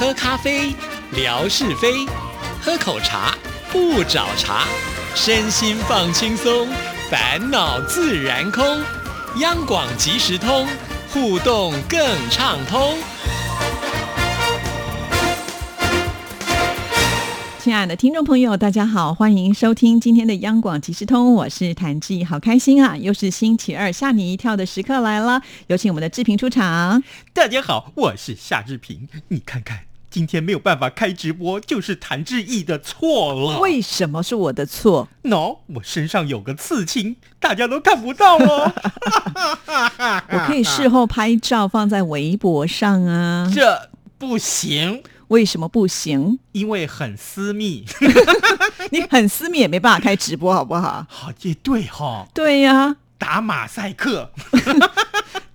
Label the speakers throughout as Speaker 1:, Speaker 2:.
Speaker 1: 喝咖啡，聊是非；喝口茶，不找茬。身心放轻松，烦恼自然空。央广即时通，互动更畅通。
Speaker 2: 亲爱的听众朋友，大家好，欢迎收听今天的央广即时通，我是谭志毅，好开心啊！又是星期二吓你一跳的时刻来了，有请我们的志平出场。
Speaker 3: 大家好，我是夏志平，你看看今天没有办法开直播，就是谭志毅的错了。
Speaker 2: 为什么是我的错
Speaker 3: ？no，我身上有个刺青，大家都看不到哦。
Speaker 2: 我可以事后拍照放在微博上啊。
Speaker 3: 这不行，
Speaker 2: 为什么不行？
Speaker 3: 因为很私密。
Speaker 2: 你很私密也没办法开直播，好不好？
Speaker 3: 好，也对哈、
Speaker 2: 对呀、
Speaker 3: 打马赛克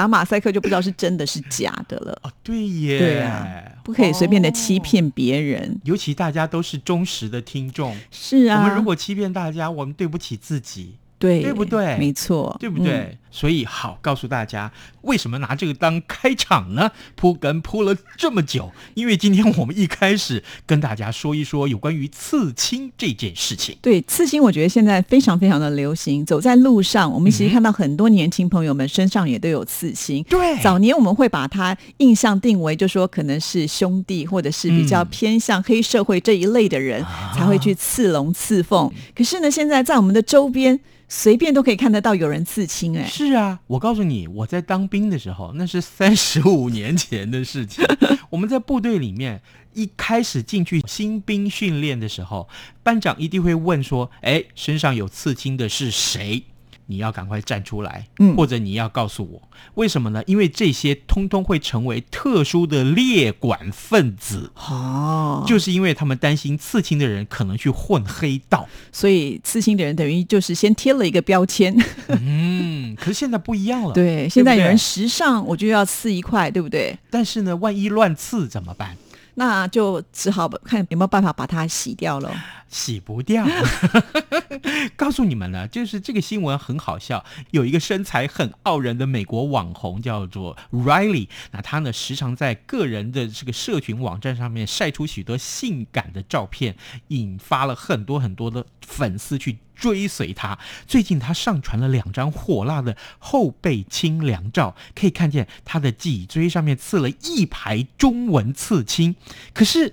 Speaker 2: 打马赛克就不知道是真的是假的了。
Speaker 3: 哦，对耶，
Speaker 2: 对啊，不可以随便的欺
Speaker 3: 哦。
Speaker 2: 骗别人。
Speaker 3: 尤其大家都是忠实的听众，
Speaker 2: 是啊，
Speaker 3: 我们如果欺骗大家，我们对不起自己。
Speaker 2: 对
Speaker 3: 对不对
Speaker 2: 没错，
Speaker 3: 对不对？
Speaker 2: 嗯
Speaker 3: 所以好，告诉大家为什么拿这个当开场呢？铺梗铺了这么久，因为今天我们一开始跟大家说一说有关于刺青这件事情。
Speaker 2: 对刺青，我觉得现在非常非常的流行。走在路上，我们其实看到很多年轻朋友们身上也都有刺青。
Speaker 3: 对
Speaker 2: 早年我们会把它印象定为，就说可能是兄弟，或者是比较
Speaker 3: 嗯
Speaker 2: 偏向黑社会这一类的人、才会去刺龙刺凤。可是呢，现在在我们的周边，随便都可以看得到有人刺青、哎，
Speaker 3: 是啊，我告诉你，我在当兵的时候，那是三十五年前的事情。我们在部队里面一开始进去新兵训练的时候，班长一定会问说：“哎，身上有刺青的是谁？”你要赶快站出来，
Speaker 2: 嗯
Speaker 3: 或者你要告诉我，为什么呢？因为这些通通会成为特殊的列管分子，
Speaker 2: 哦，
Speaker 3: 就是因为他们担心刺青的人可能去混黑道。
Speaker 2: 所以刺青的人等于就是先贴了一个标签。
Speaker 3: 嗯，可是现在不一样了。
Speaker 2: 对，现在有人时尚，我就要刺一块，对不对？
Speaker 3: 但是呢，万一乱刺怎么办？
Speaker 2: 那就只好看有没有办法把它洗掉了。
Speaker 3: 洗不掉。告诉你们呢，就是这个新闻很好笑，有一个身材很傲人的美国网红叫做 Riley，那他呢时常在个人的这个社群网站上面晒出许多性感的照片，引发了很多很多的粉丝去。追随他，最近他上传了两张火辣的后背清凉照，可以看见他的脊椎上面刺了一排中文刺青。可是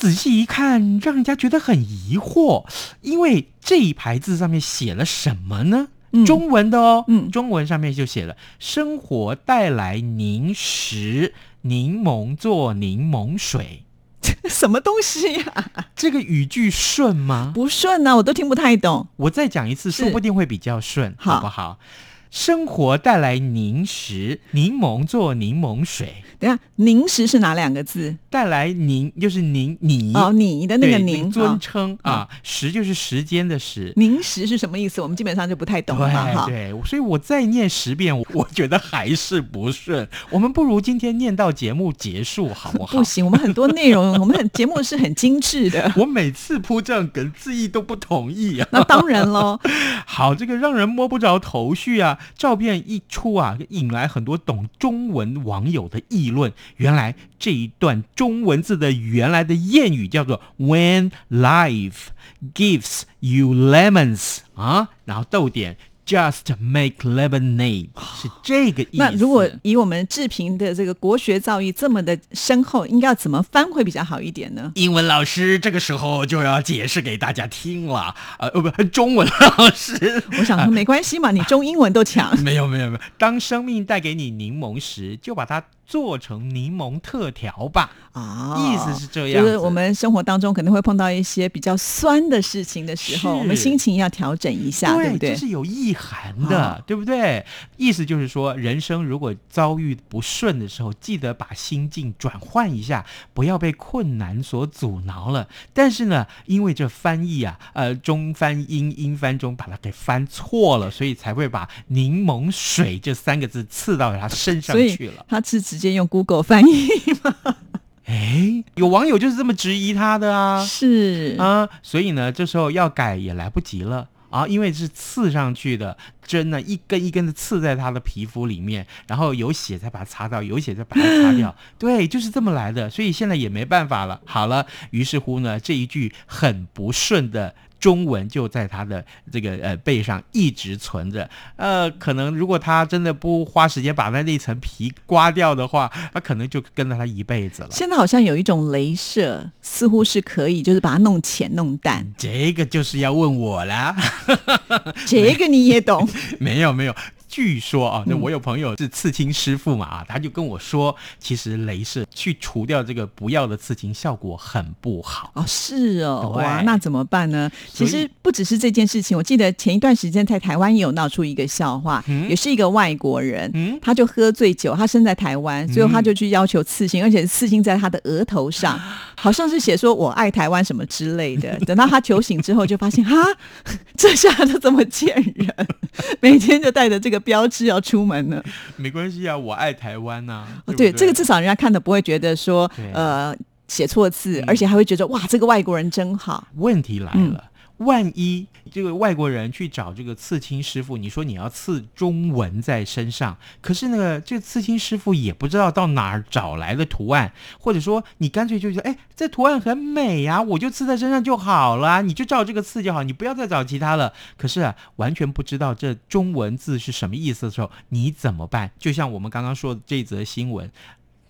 Speaker 3: 仔细一看，让人家觉得很疑惑，因为这一排字上面写了什么呢？
Speaker 2: 嗯
Speaker 3: 中文的哦，
Speaker 2: 嗯
Speaker 3: 中文上面就写了“生活带来凝食，柠檬做柠檬水
Speaker 2: 什么东西呀、”，
Speaker 3: 这个语句顺吗？
Speaker 2: 不顺啊，我都听不太懂。
Speaker 3: 我再讲一次，说不定会比较顺，
Speaker 2: 好
Speaker 3: 好不好？生活带来凝时，柠檬做柠檬水，
Speaker 2: 等下，凝时是哪两个字？
Speaker 3: 带来凝就是凝你
Speaker 2: 哦，你的那个
Speaker 3: 对
Speaker 2: 凝，
Speaker 3: 尊
Speaker 2: 哦
Speaker 3: 称啊，时就是时间的时。
Speaker 2: 凝时是什么意思？我们基本上就不太懂了，哈。
Speaker 3: 对对，所以我再念十遍，我 我觉得还是不顺。我们不如今天念到节目结束，好不好？
Speaker 2: 不行，我们很多内容，我们很节目是很精致的。
Speaker 3: 我每次铺这样梗，字意都不同意啊。
Speaker 2: 那当然喽，
Speaker 3: 好，这个让人摸不着头绪啊！照片一出啊，引来很多懂中文网友的议论。原来这一段中文字的原来的谚语叫做 “When life gives you lemons” 啊，然后逗点 “just make lemonade” 是这个意思。
Speaker 2: 那如果以我们志平的这个国学造诣这么的深厚，应该要怎么翻会比较好一点呢？
Speaker 3: 英文老师这个时候就要解释给大家听了，呃，呃不，中文老师。
Speaker 2: 我想说没关系嘛，你中英文都强。
Speaker 3: 没有没有没有，当生命带给你柠檬时，就把它做成柠檬特调吧。
Speaker 2: 啊
Speaker 3: 意思是这样
Speaker 2: 就是我们生活当中可能会碰到一些比较酸的事情的时候，我们心情要调整一下，对不对
Speaker 3: 这？是有意涵的，
Speaker 2: 啊
Speaker 3: 对不对？意思就是说，人生如果遭遇不顺的时候，记得把心境转换一下，不要被困难所阻挠了。但是呢，因为这翻译啊，呃，中翻英，英翻中，把它给翻错了，所以才会把柠檬水这三个字刺到他身上去了。
Speaker 2: 他是直接用 Google 翻译吗？
Speaker 3: 哎，有网友就是这么质疑他的啊。
Speaker 2: 是
Speaker 3: 啊，所以呢，这时候要改也来不及了。啊，因为是刺上去的针呢，一根一根的刺在他的皮肤里面，然后有血再把它擦掉，有血再把它擦掉，对，就是这么来的。所以现在也没办法了。好了，于是乎呢，这一句很不顺的。中文就在他的这个呃背上一直存着，呃，可能如果他真的不花时间把那那层皮刮掉的话，他可能就跟着他一辈子了。
Speaker 2: 现在好像有一种镭射，似乎是可以，就是把它弄浅弄淡。
Speaker 3: 这个就是要问我啦，
Speaker 2: 这个你也懂？
Speaker 3: 没 有没有。据说啊，那我有朋友是刺青师傅嘛啊，他就跟我说，其实镭射去除掉这个不要的刺青，效果很不好
Speaker 2: 哦。是哦，哇，那怎么办呢？其实不只是这件事情，我记得前一段时间在台湾也有闹出一个笑话，也是一个外国人，他就喝醉酒，他生在台湾，最后他就去要求刺青，而且刺青在他的额头上，好像是写说我爱台湾什么之类的。等到他酒醒之后，就发现哈，这下子怎么见人？每天就带着这个。标志要出门了，
Speaker 3: 没关系啊，我爱台湾呐。
Speaker 2: 对，这个至少人家看的不会觉得说，呃，写错字，而且还会觉得哇，这个外国人真好。
Speaker 3: 问题来了。万一这个外国人去找这个刺青师傅，你说你要刺中文在身上，可是那个这刺青师傅也不知道到哪儿找来的图案，或者说你干脆就说，哎，这图案很美呀，我就刺在身上就好了，你就照这个刺就好，你不要再找其他了。可是啊，完全不知道这中文字是什么意思的时候，你怎么办？就像我们刚刚说的这则新闻。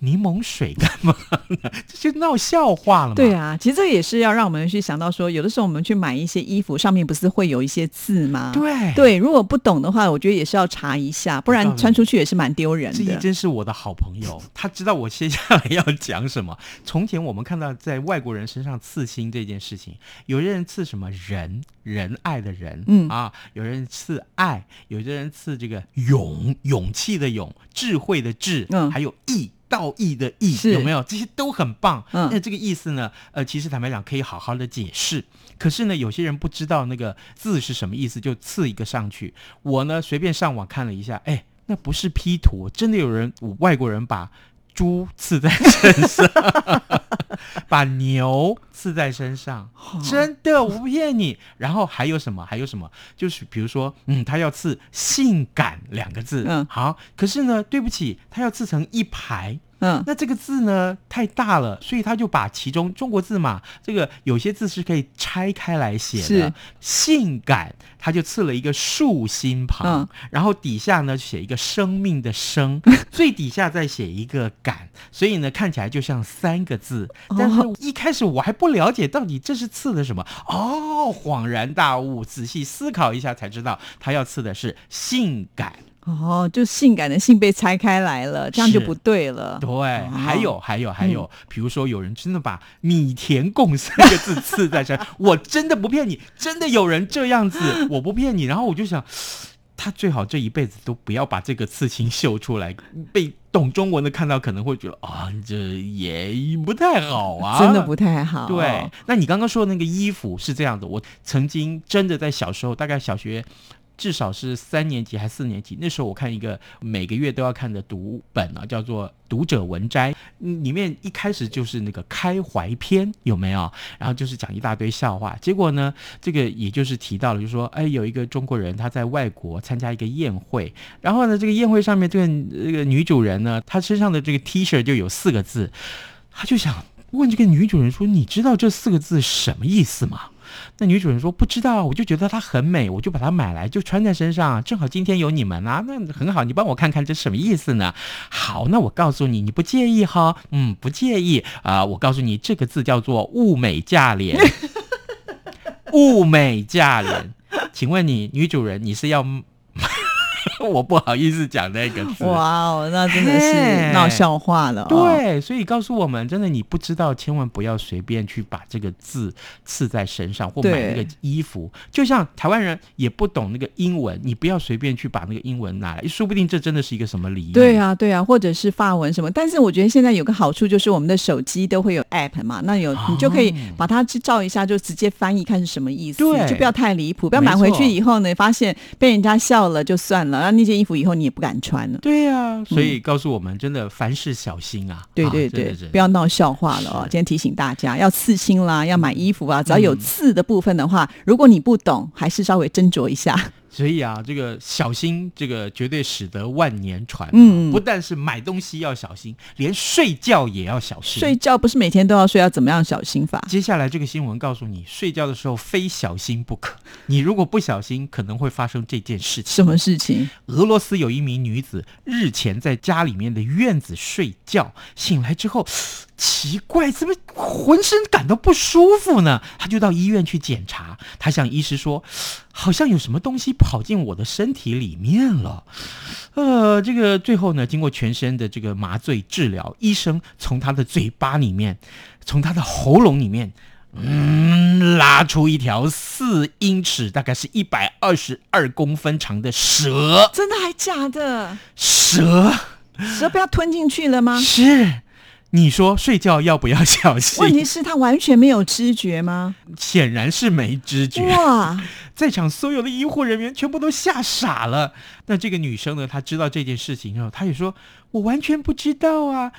Speaker 3: 柠檬水干嘛呢？这就闹笑话了嘛？
Speaker 2: 对啊，其实这也是要让我们去想到说，有的时候我们去买一些衣服，上面不是会有一些字吗？
Speaker 3: 对
Speaker 2: 对，如果不懂的话，我觉得也是要查一下，不然穿出去也是蛮丢人的。
Speaker 3: 这真是我的好朋友，他知道我接下来要讲什么。从前我们看到在外国人身上刺青这件事情，有些人刺什么仁仁爱的仁，嗯啊，有人刺爱，有些人刺这个勇勇气的勇，智慧的智，嗯，还有义。道义的义有没有？这些都很棒。那这个意思呢？呃，其实坦白讲，可以好好的解释。可是呢，有些人不知道那个字是什么意思，就刺一个上去。我呢，随便上网看了一下，哎，那不是 P 图，真的有人外国人把。猪刺在身上，把牛刺在身上，真的，我不骗你。然后还有什么？还有什么？就是比如说，嗯，他要刺“性感”两个字，嗯，好。可是呢，对不起，他要刺成一排。嗯，那这个字呢太大了，所以他就把其中中国字嘛，这个有些字是可以拆开来写的。性感，他就刺了一个竖心旁，然后底下呢写一个生命的生，最底下再写一个感，所以呢看起来就像三个字。但是一开始我还不了解到底这是刺的什么，哦，恍然大悟，仔细思考一下才知道，他要刺的是性感。
Speaker 2: 哦，就性感的性被拆开来了，这样就不对了。
Speaker 3: 对，还有还有还有，比如说有人真的把“米田共”三个字刺在身，我真的不骗你，真的有人这样子，我不骗你。然后我就想，他最好这一辈子都不要把这个刺青秀出来，被懂中文的看到可能会觉得啊，这也不太好啊，
Speaker 2: 真的不太好。
Speaker 3: 对，那你刚刚说的那个衣服是这样的，我曾经真的在小时候，大概小学。至少是三年级还是四年级？那时候我看一个每个月都要看的读本啊，叫做《读者文摘》，里面一开始就是那个开怀篇，有没有？然后就是讲一大堆笑话。结果呢，这个也就是提到了，就说，哎，有一个中国人他在外国参加一个宴会，然后呢，这个宴会上面这个这个女主人呢，她身上的这个 T 恤就有四个字，他就想问这个女主人说：“你知道这四个字什么意思吗？”那女主人说不知道，我就觉得它很美，我就把它买来就穿在身上。正好今天有你们啊，那很好，你帮我看看这什么意思呢？好，那我告诉你，你不介意哈？嗯，不介意啊。我告诉你，这个字叫做物美价廉。物美价廉，请问你女主人，你是要？我不好意思讲那个字。
Speaker 2: 哇哦，那真的是闹笑话了。
Speaker 3: 对，所以告诉我们，真的你不知道，千万不要随便去把这个字刺在身上，或买那个衣服。就像台湾人也不懂那个英文，你不要随便去把那个英文拿来，说不定这真的是一个什么礼仪。
Speaker 2: 对啊，对啊，或者是发文什么。但是我觉得现在有个好处，就是我们的手机都会有 app 嘛，那有你就可以把它去照一下，就直接翻译看是什么意思，就不要太离谱，不要买回去以后呢，发现被人家笑了就算了。到那件衣服以后，你也不敢穿了。
Speaker 3: 对呀，所以告诉我们，真的凡事小心啊！
Speaker 2: 对对对，不要闹笑话了哦。今天提醒大家，要刺青啦，要买衣服啊，只要有刺的部分的话，如果你不懂，还是稍微斟酌一下。
Speaker 3: 所以啊，这个小心，这个绝对使得万年船。嗯，不但是买东西要小心，连睡觉也要小心。
Speaker 2: 睡觉不是每天都要睡，要怎么样小心法？
Speaker 3: 接下来这个新闻告诉你，睡觉的时候非小心不可。你如果不小心，可能会发生这件事情。
Speaker 2: 什么事情？
Speaker 3: 俄罗斯有一名女子日前在家里面的院子睡觉，醒来之后。奇怪，怎么浑身感到不舒服呢？她就到医院去检查，她向医师说，好像有什么东西跑进我的身体里面了。呃，这个最后呢，经过全身的这个麻醉治疗，医生从他的嘴巴里面，从他的喉咙里面，嗯，拉出一条四英尺，大概是一百二十二公分长的蛇。
Speaker 2: 真的还假的？
Speaker 3: 蛇，
Speaker 2: 蛇不要吞进去了吗？
Speaker 3: 是。你说睡觉要不要小心？
Speaker 2: 问题是，他完全没有知觉吗？
Speaker 3: 显然是没知觉。哇，在场所有的医护人员全部都吓傻了。那这个女生呢？她知道这件事情之后，她也说：“我完全不知道啊，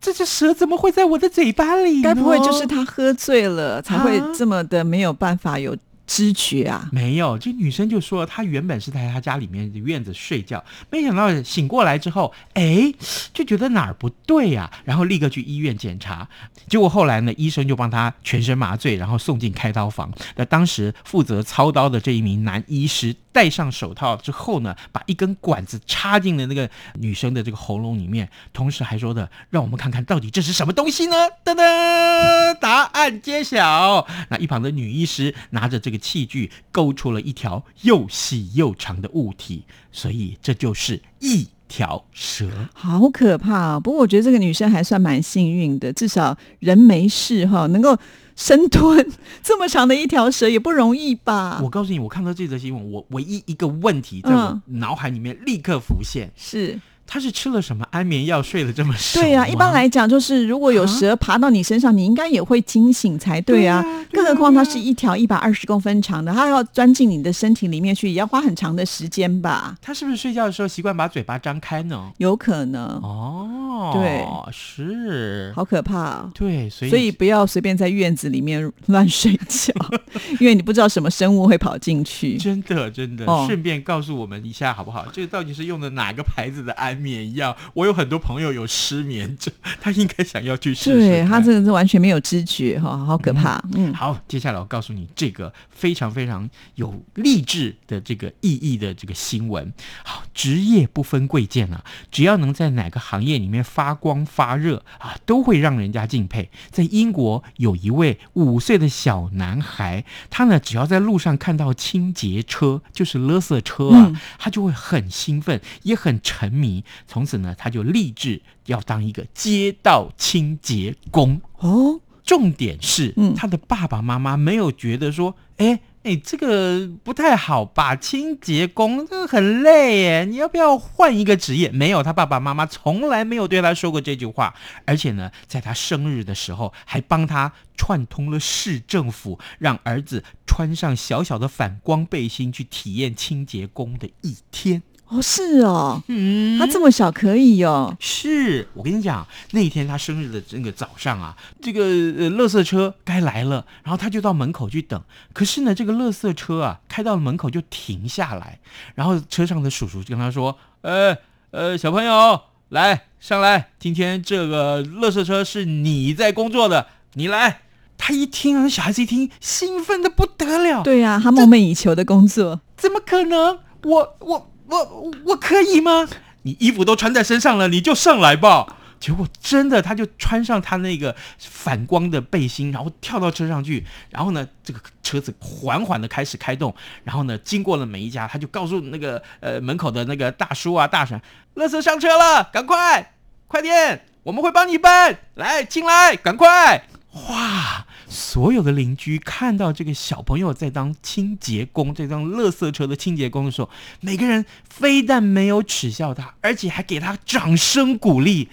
Speaker 3: 这只蛇怎么会在我的嘴巴里？
Speaker 2: 该不会就是她喝醉了才会这么的没有办法有？”知觉啊，
Speaker 3: 没有。这女生就说，她原本是在她家里面的院子睡觉，没想到醒过来之后，哎，就觉得哪儿不对呀，然后立刻去医院检查。结果后来呢，医生就帮她全身麻醉，然后送进开刀房。那当时负责操刀的这一名男医师戴上手套之后呢，把一根管子插进了那个女生的这个喉咙里面，同时还说的，让我们看看到底这是什么东西呢？噔噔，答案揭晓。那一旁的女医师拿着这个。器具勾出了一条又细又长的物体，所以这就是一条蛇，
Speaker 2: 好可怕啊！不过我觉得这个女生还算蛮幸运的，至少人没事哈，能够生吞这么长的一条蛇也不容易吧？
Speaker 3: 我告诉你，我看到这则新闻，我唯一一个问题在我脑海里面立刻浮现
Speaker 2: 是。
Speaker 3: 他是吃了什么安眠药睡得这么熟？
Speaker 2: 对呀，一般来讲就是如果有蛇爬到你身上，你应该也会惊醒才对啊。更何况它是一条一百二十公分长的，它要钻进你的身体里面去，也要花很长的时间吧？
Speaker 3: 他是不是睡觉的时候习惯把嘴巴张开呢？
Speaker 2: 有可能
Speaker 3: 哦。
Speaker 2: 对，
Speaker 3: 是，
Speaker 2: 好可怕。
Speaker 3: 对，所以
Speaker 2: 所以不要随便在院子里面乱睡觉，因为你不知道什么生物会跑进去。
Speaker 3: 真的，真的。顺便告诉我们一下好不好？这个到底是用的哪个牌子的安？眠药，我有很多朋友有失眠症，他应该想要去试试。
Speaker 2: 对他真的是完全没有知觉哈，好可怕。
Speaker 3: 嗯，好，接下来我告诉你这个非常非常有励志的这个意义的这个新闻。好，职业不分贵贱啊，只要能在哪个行业里面发光发热啊，都会让人家敬佩。在英国有一位五岁的小男孩，他呢只要在路上看到清洁车，就是垃圾车啊，他就会很兴奋，也很沉迷。从此呢，他就立志要当一个街道清洁工哦。重点是，嗯他的爸爸妈妈没有觉得说，哎哎，这个不太好吧？清洁工这个很累耶，你要不要换一个职业？没有，他爸爸妈妈从来没有对他说过这句话。而且呢，在他生日的时候，还帮他串通了市政府，让儿子穿上小小的反光背心，去体验清洁工的一天。
Speaker 2: 哦，是哦，嗯，他这么小可以哦。
Speaker 3: 是我跟你讲，那一天他生日的那个早上啊，这个呃，垃圾车该来了，然后他就到门口去等。可是呢，这个垃圾车啊，开到了门口就停下来，然后车上的叔叔就跟他说：“呃呃，小朋友，来上来，今天这个垃圾车是你在工作的，你来。”他一听啊，小孩子一听，兴奋的不得了。
Speaker 2: 对呀，他梦寐以求的工作，
Speaker 3: 怎么可能？我我。我我可以吗？你衣服都穿在身上了，你就上来吧。结果真的，他就穿上他那个反光的背心，然后跳到车上去。然后呢，这个车子缓缓的开始开动。然后呢，经过了每一家，他就告诉那个呃门口的那个大叔啊大婶：“乐色上车了，赶快，快点，我们会帮你搬。来，进来，赶快。”哇！所有的邻居看到这个小朋友在当清洁工，在当垃圾车的清洁工的时候，每个人非但没有耻笑他，而且还给他掌声鼓励。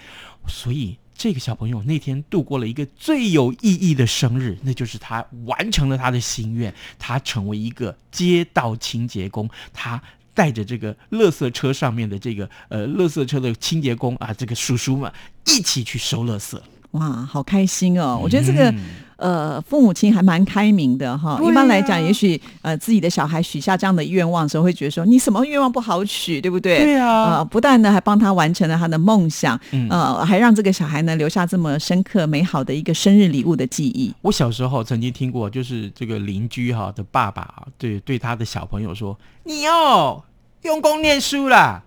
Speaker 3: 所以，这个小朋友那天度过了一个最有意义的生日，那就是他完成了他的心愿，他成为一个街道清洁工。他。带着这个垃圾车上面的这个呃垃圾车的清洁工啊，这个叔叔们一起去收垃圾。
Speaker 2: 哇，好开心哦！我觉得这个。呃，父母亲还蛮开明的哈。一般来讲，也许呃自己的小孩许下这样的愿望的时候，会觉得说你什么愿望不好许，对不对？
Speaker 3: 对啊。
Speaker 2: 呃，不但呢还帮他完成了他的梦想，呃，还让这个小孩呢留下这么深刻美好的一个生日礼物的记忆。
Speaker 3: 我小时候曾经听过，就是这个邻居哈的爸爸啊，对对他的小朋友说：“你哦用功念书啦，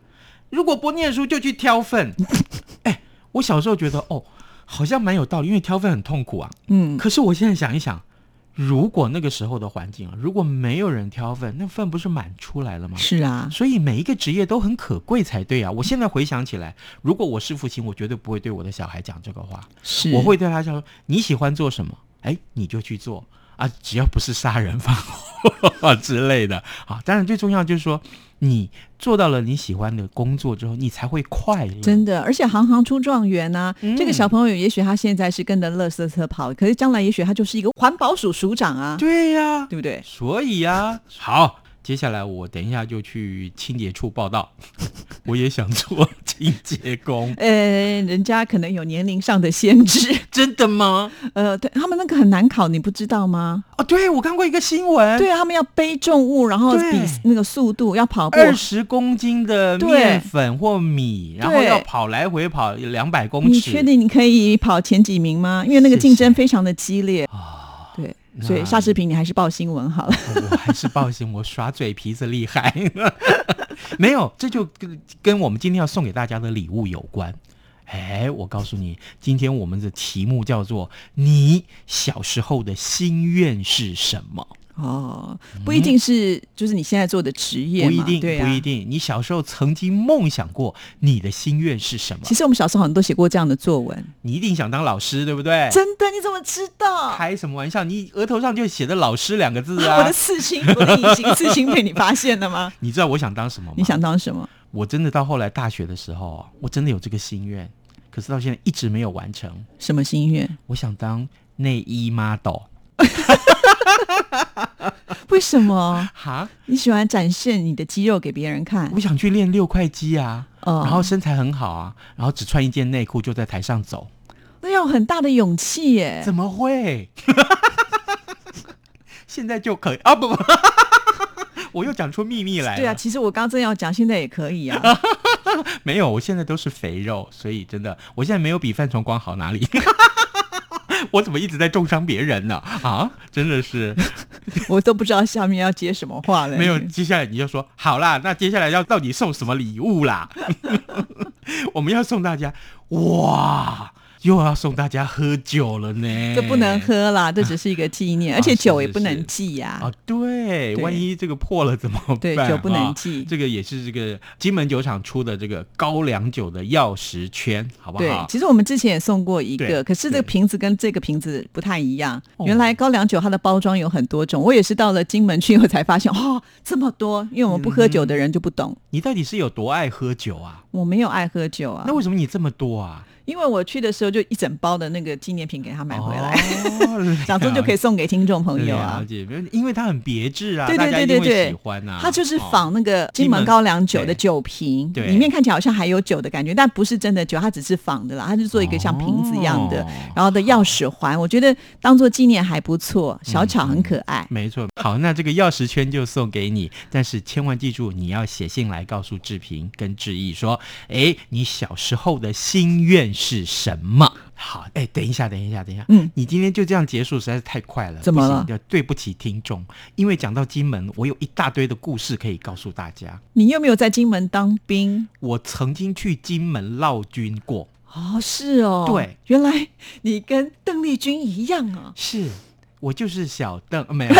Speaker 3: 如果不念书就去挑粪。” 哎，我小时候觉得哦。好像蛮有道理，因为挑粪很痛苦啊。嗯，可是我现在想一想，如果那个时候的环境啊，如果没有人挑粪，那粪不是满出来了吗？
Speaker 2: 是啊，
Speaker 3: 所以每一个职业都很可贵才对啊。我现在回想起来，如果我是父亲，我绝对不会对我的小孩讲这个话。
Speaker 2: 是，
Speaker 3: 我会对他说：“你喜欢做什么？哎，你就去做啊，只要不是杀人放火 之类的。”好，当然最重要就是说。你做到了你喜欢的工作之后，你才会快乐。
Speaker 2: 真的，而且行行出状元呐。这个小朋友也许他现在是跟着乐色车跑，可是将来也许他就是一个环保署署长啊。
Speaker 3: 对呀，
Speaker 2: 对不对？
Speaker 3: 所以呀，好。接下来我等一下就去清洁处报道，我也想做清洁工。
Speaker 2: 呃，人家可能有年龄上的限制，
Speaker 3: 真的吗？
Speaker 2: 呃，对他们那个很难考，你不知道吗？
Speaker 3: 哦，对，我看过一个新闻，
Speaker 2: 对他们要背重物，然后比那个速度，要跑
Speaker 3: 二十公斤的面粉或米，然后要跑来回跑两百公尺。
Speaker 2: 你确定你可以跑前几名吗？因为那个竞争非常的激烈啊。所以，夏视频，你还是报新闻好了。
Speaker 3: 我还是报新闻，我耍嘴皮子厉害。没有，这就跟跟我们今天要送给大家的礼物有关。哎，我告诉你，今天我们的题目叫做“你小时候的心愿是什么”。
Speaker 2: 哦，不一定是，就是你现在做的职业，
Speaker 3: 不一定，不一定。你小时候曾经梦想过，你的心愿是什么？
Speaker 2: 其实我们小时候好像都写过这样的作文。
Speaker 3: 你一定想当老师，对不对？
Speaker 2: 真的？你怎么知道？
Speaker 3: 开什么玩笑？你额头上就写着“老师”两个字啊！
Speaker 2: 我的刺青，我的隐形 刺青被你发现了吗？
Speaker 3: 你知道我想当什么吗？
Speaker 2: 你想当什么？
Speaker 3: 我真的到后来大学的时候，我真的有这个心愿，可是到现在一直没有完成。
Speaker 2: 什么心愿？
Speaker 3: 我想当内衣 model。
Speaker 2: 为什么？哈？你喜欢展现你的肌肉给别人看？
Speaker 3: 我想去练六块肌啊，然后身材很好啊，然后只穿一件内裤就在台上走，
Speaker 2: 那要很大的勇气耶！
Speaker 3: 怎么会？现在就可以啊？不不，我又讲出秘密来了。
Speaker 2: 对啊，其实我刚正要讲，现在也可以啊。
Speaker 3: 没有，我现在都是肥肉，所以真的，我现在没有比范崇光好哪里。我怎么一直在重伤别人呢？啊，真的是，
Speaker 2: 我都不知道下面要接什么话了。
Speaker 3: 没有，接下来你就说好啦，那接下来要到底送什么礼物啦？我们要送大家哇！又要送大家喝酒了呢，
Speaker 2: 这不能喝啦，这只是一个纪念，而且酒也不能寄呀。
Speaker 3: 啊，对，万一这个破了怎么办？
Speaker 2: 对，酒不能寄。
Speaker 3: 这个也是这个金门酒厂出的这个高粱酒的钥匙圈，好不好？
Speaker 2: 对，其实我们之前也送过一个，可是这个瓶子跟这个瓶子不太一样。原来高粱酒它的包装有很多种，我也是到了金门去以后才发现，哦，这么多，因为我们不喝酒的人就不懂。
Speaker 3: 你到底是有多爱喝酒啊？
Speaker 2: 我没有爱喝酒啊，
Speaker 3: 那为什么你这么多啊？
Speaker 2: 因为我去的时候就一整包的那个纪念品给他买回来，想说就可以送给听众朋友啊。
Speaker 3: 因为它很别致啊，
Speaker 2: 对对对对对，
Speaker 3: 喜欢啊。
Speaker 2: 它就是仿那个金门高粱酒的酒瓶，里面看起来好像还有酒的感觉，但不是真的酒，它只是仿的啦。它是做一个像瓶子一样的，然后的钥匙环，我觉得当做纪念还不错，小巧很可爱。
Speaker 3: 没错，好，那这个钥匙圈就送给你，但是千万记住，你要写信来告诉志平跟志毅说，哎，你小时候的心愿。是什么？好，哎，等一下，等一下，等一下，嗯，你今天就这样结束，实在是太快了。
Speaker 2: 怎么了？
Speaker 3: 对不起听众，因为讲到金门，我有一大堆的故事可以告诉大家。
Speaker 2: 你有没有在金门当兵？
Speaker 3: 我曾经去金门闹军过。
Speaker 2: 哦，是哦，
Speaker 3: 对，
Speaker 2: 原来你跟邓丽君一样啊。
Speaker 3: 是。我就是小邓，没有，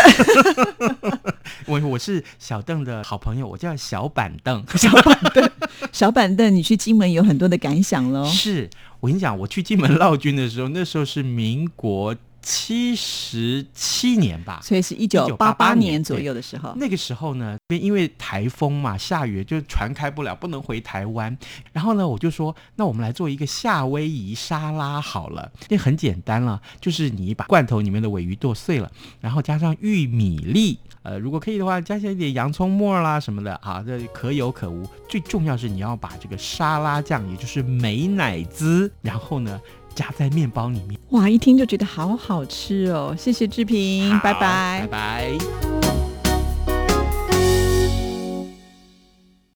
Speaker 3: 我我是小邓的好朋友，我叫小板凳，
Speaker 2: 小板凳，小板凳，你去金门有很多的感想喽？
Speaker 3: 是我跟你讲，我去金门绕军的时候，那时候是民国。七十七年吧，
Speaker 2: 所以是一九八八年左右的时候。
Speaker 3: 那个时候呢，因为台风嘛，下雨就船开不了，不能回台湾。然后呢，我就说，那我们来做一个夏威夷沙拉好了。那很简单了，就是你把罐头里面的尾鱼剁碎了，然后加上玉米粒呃，如果可以的话，加上一点洋葱末啦什么的，啊，这可有可无。最重要是你要把这个沙拉酱，也就是美乃滋，然后呢加在面包里面。
Speaker 2: 哇，一听就觉得好好吃哦！谢谢志平，拜拜，
Speaker 3: 拜拜。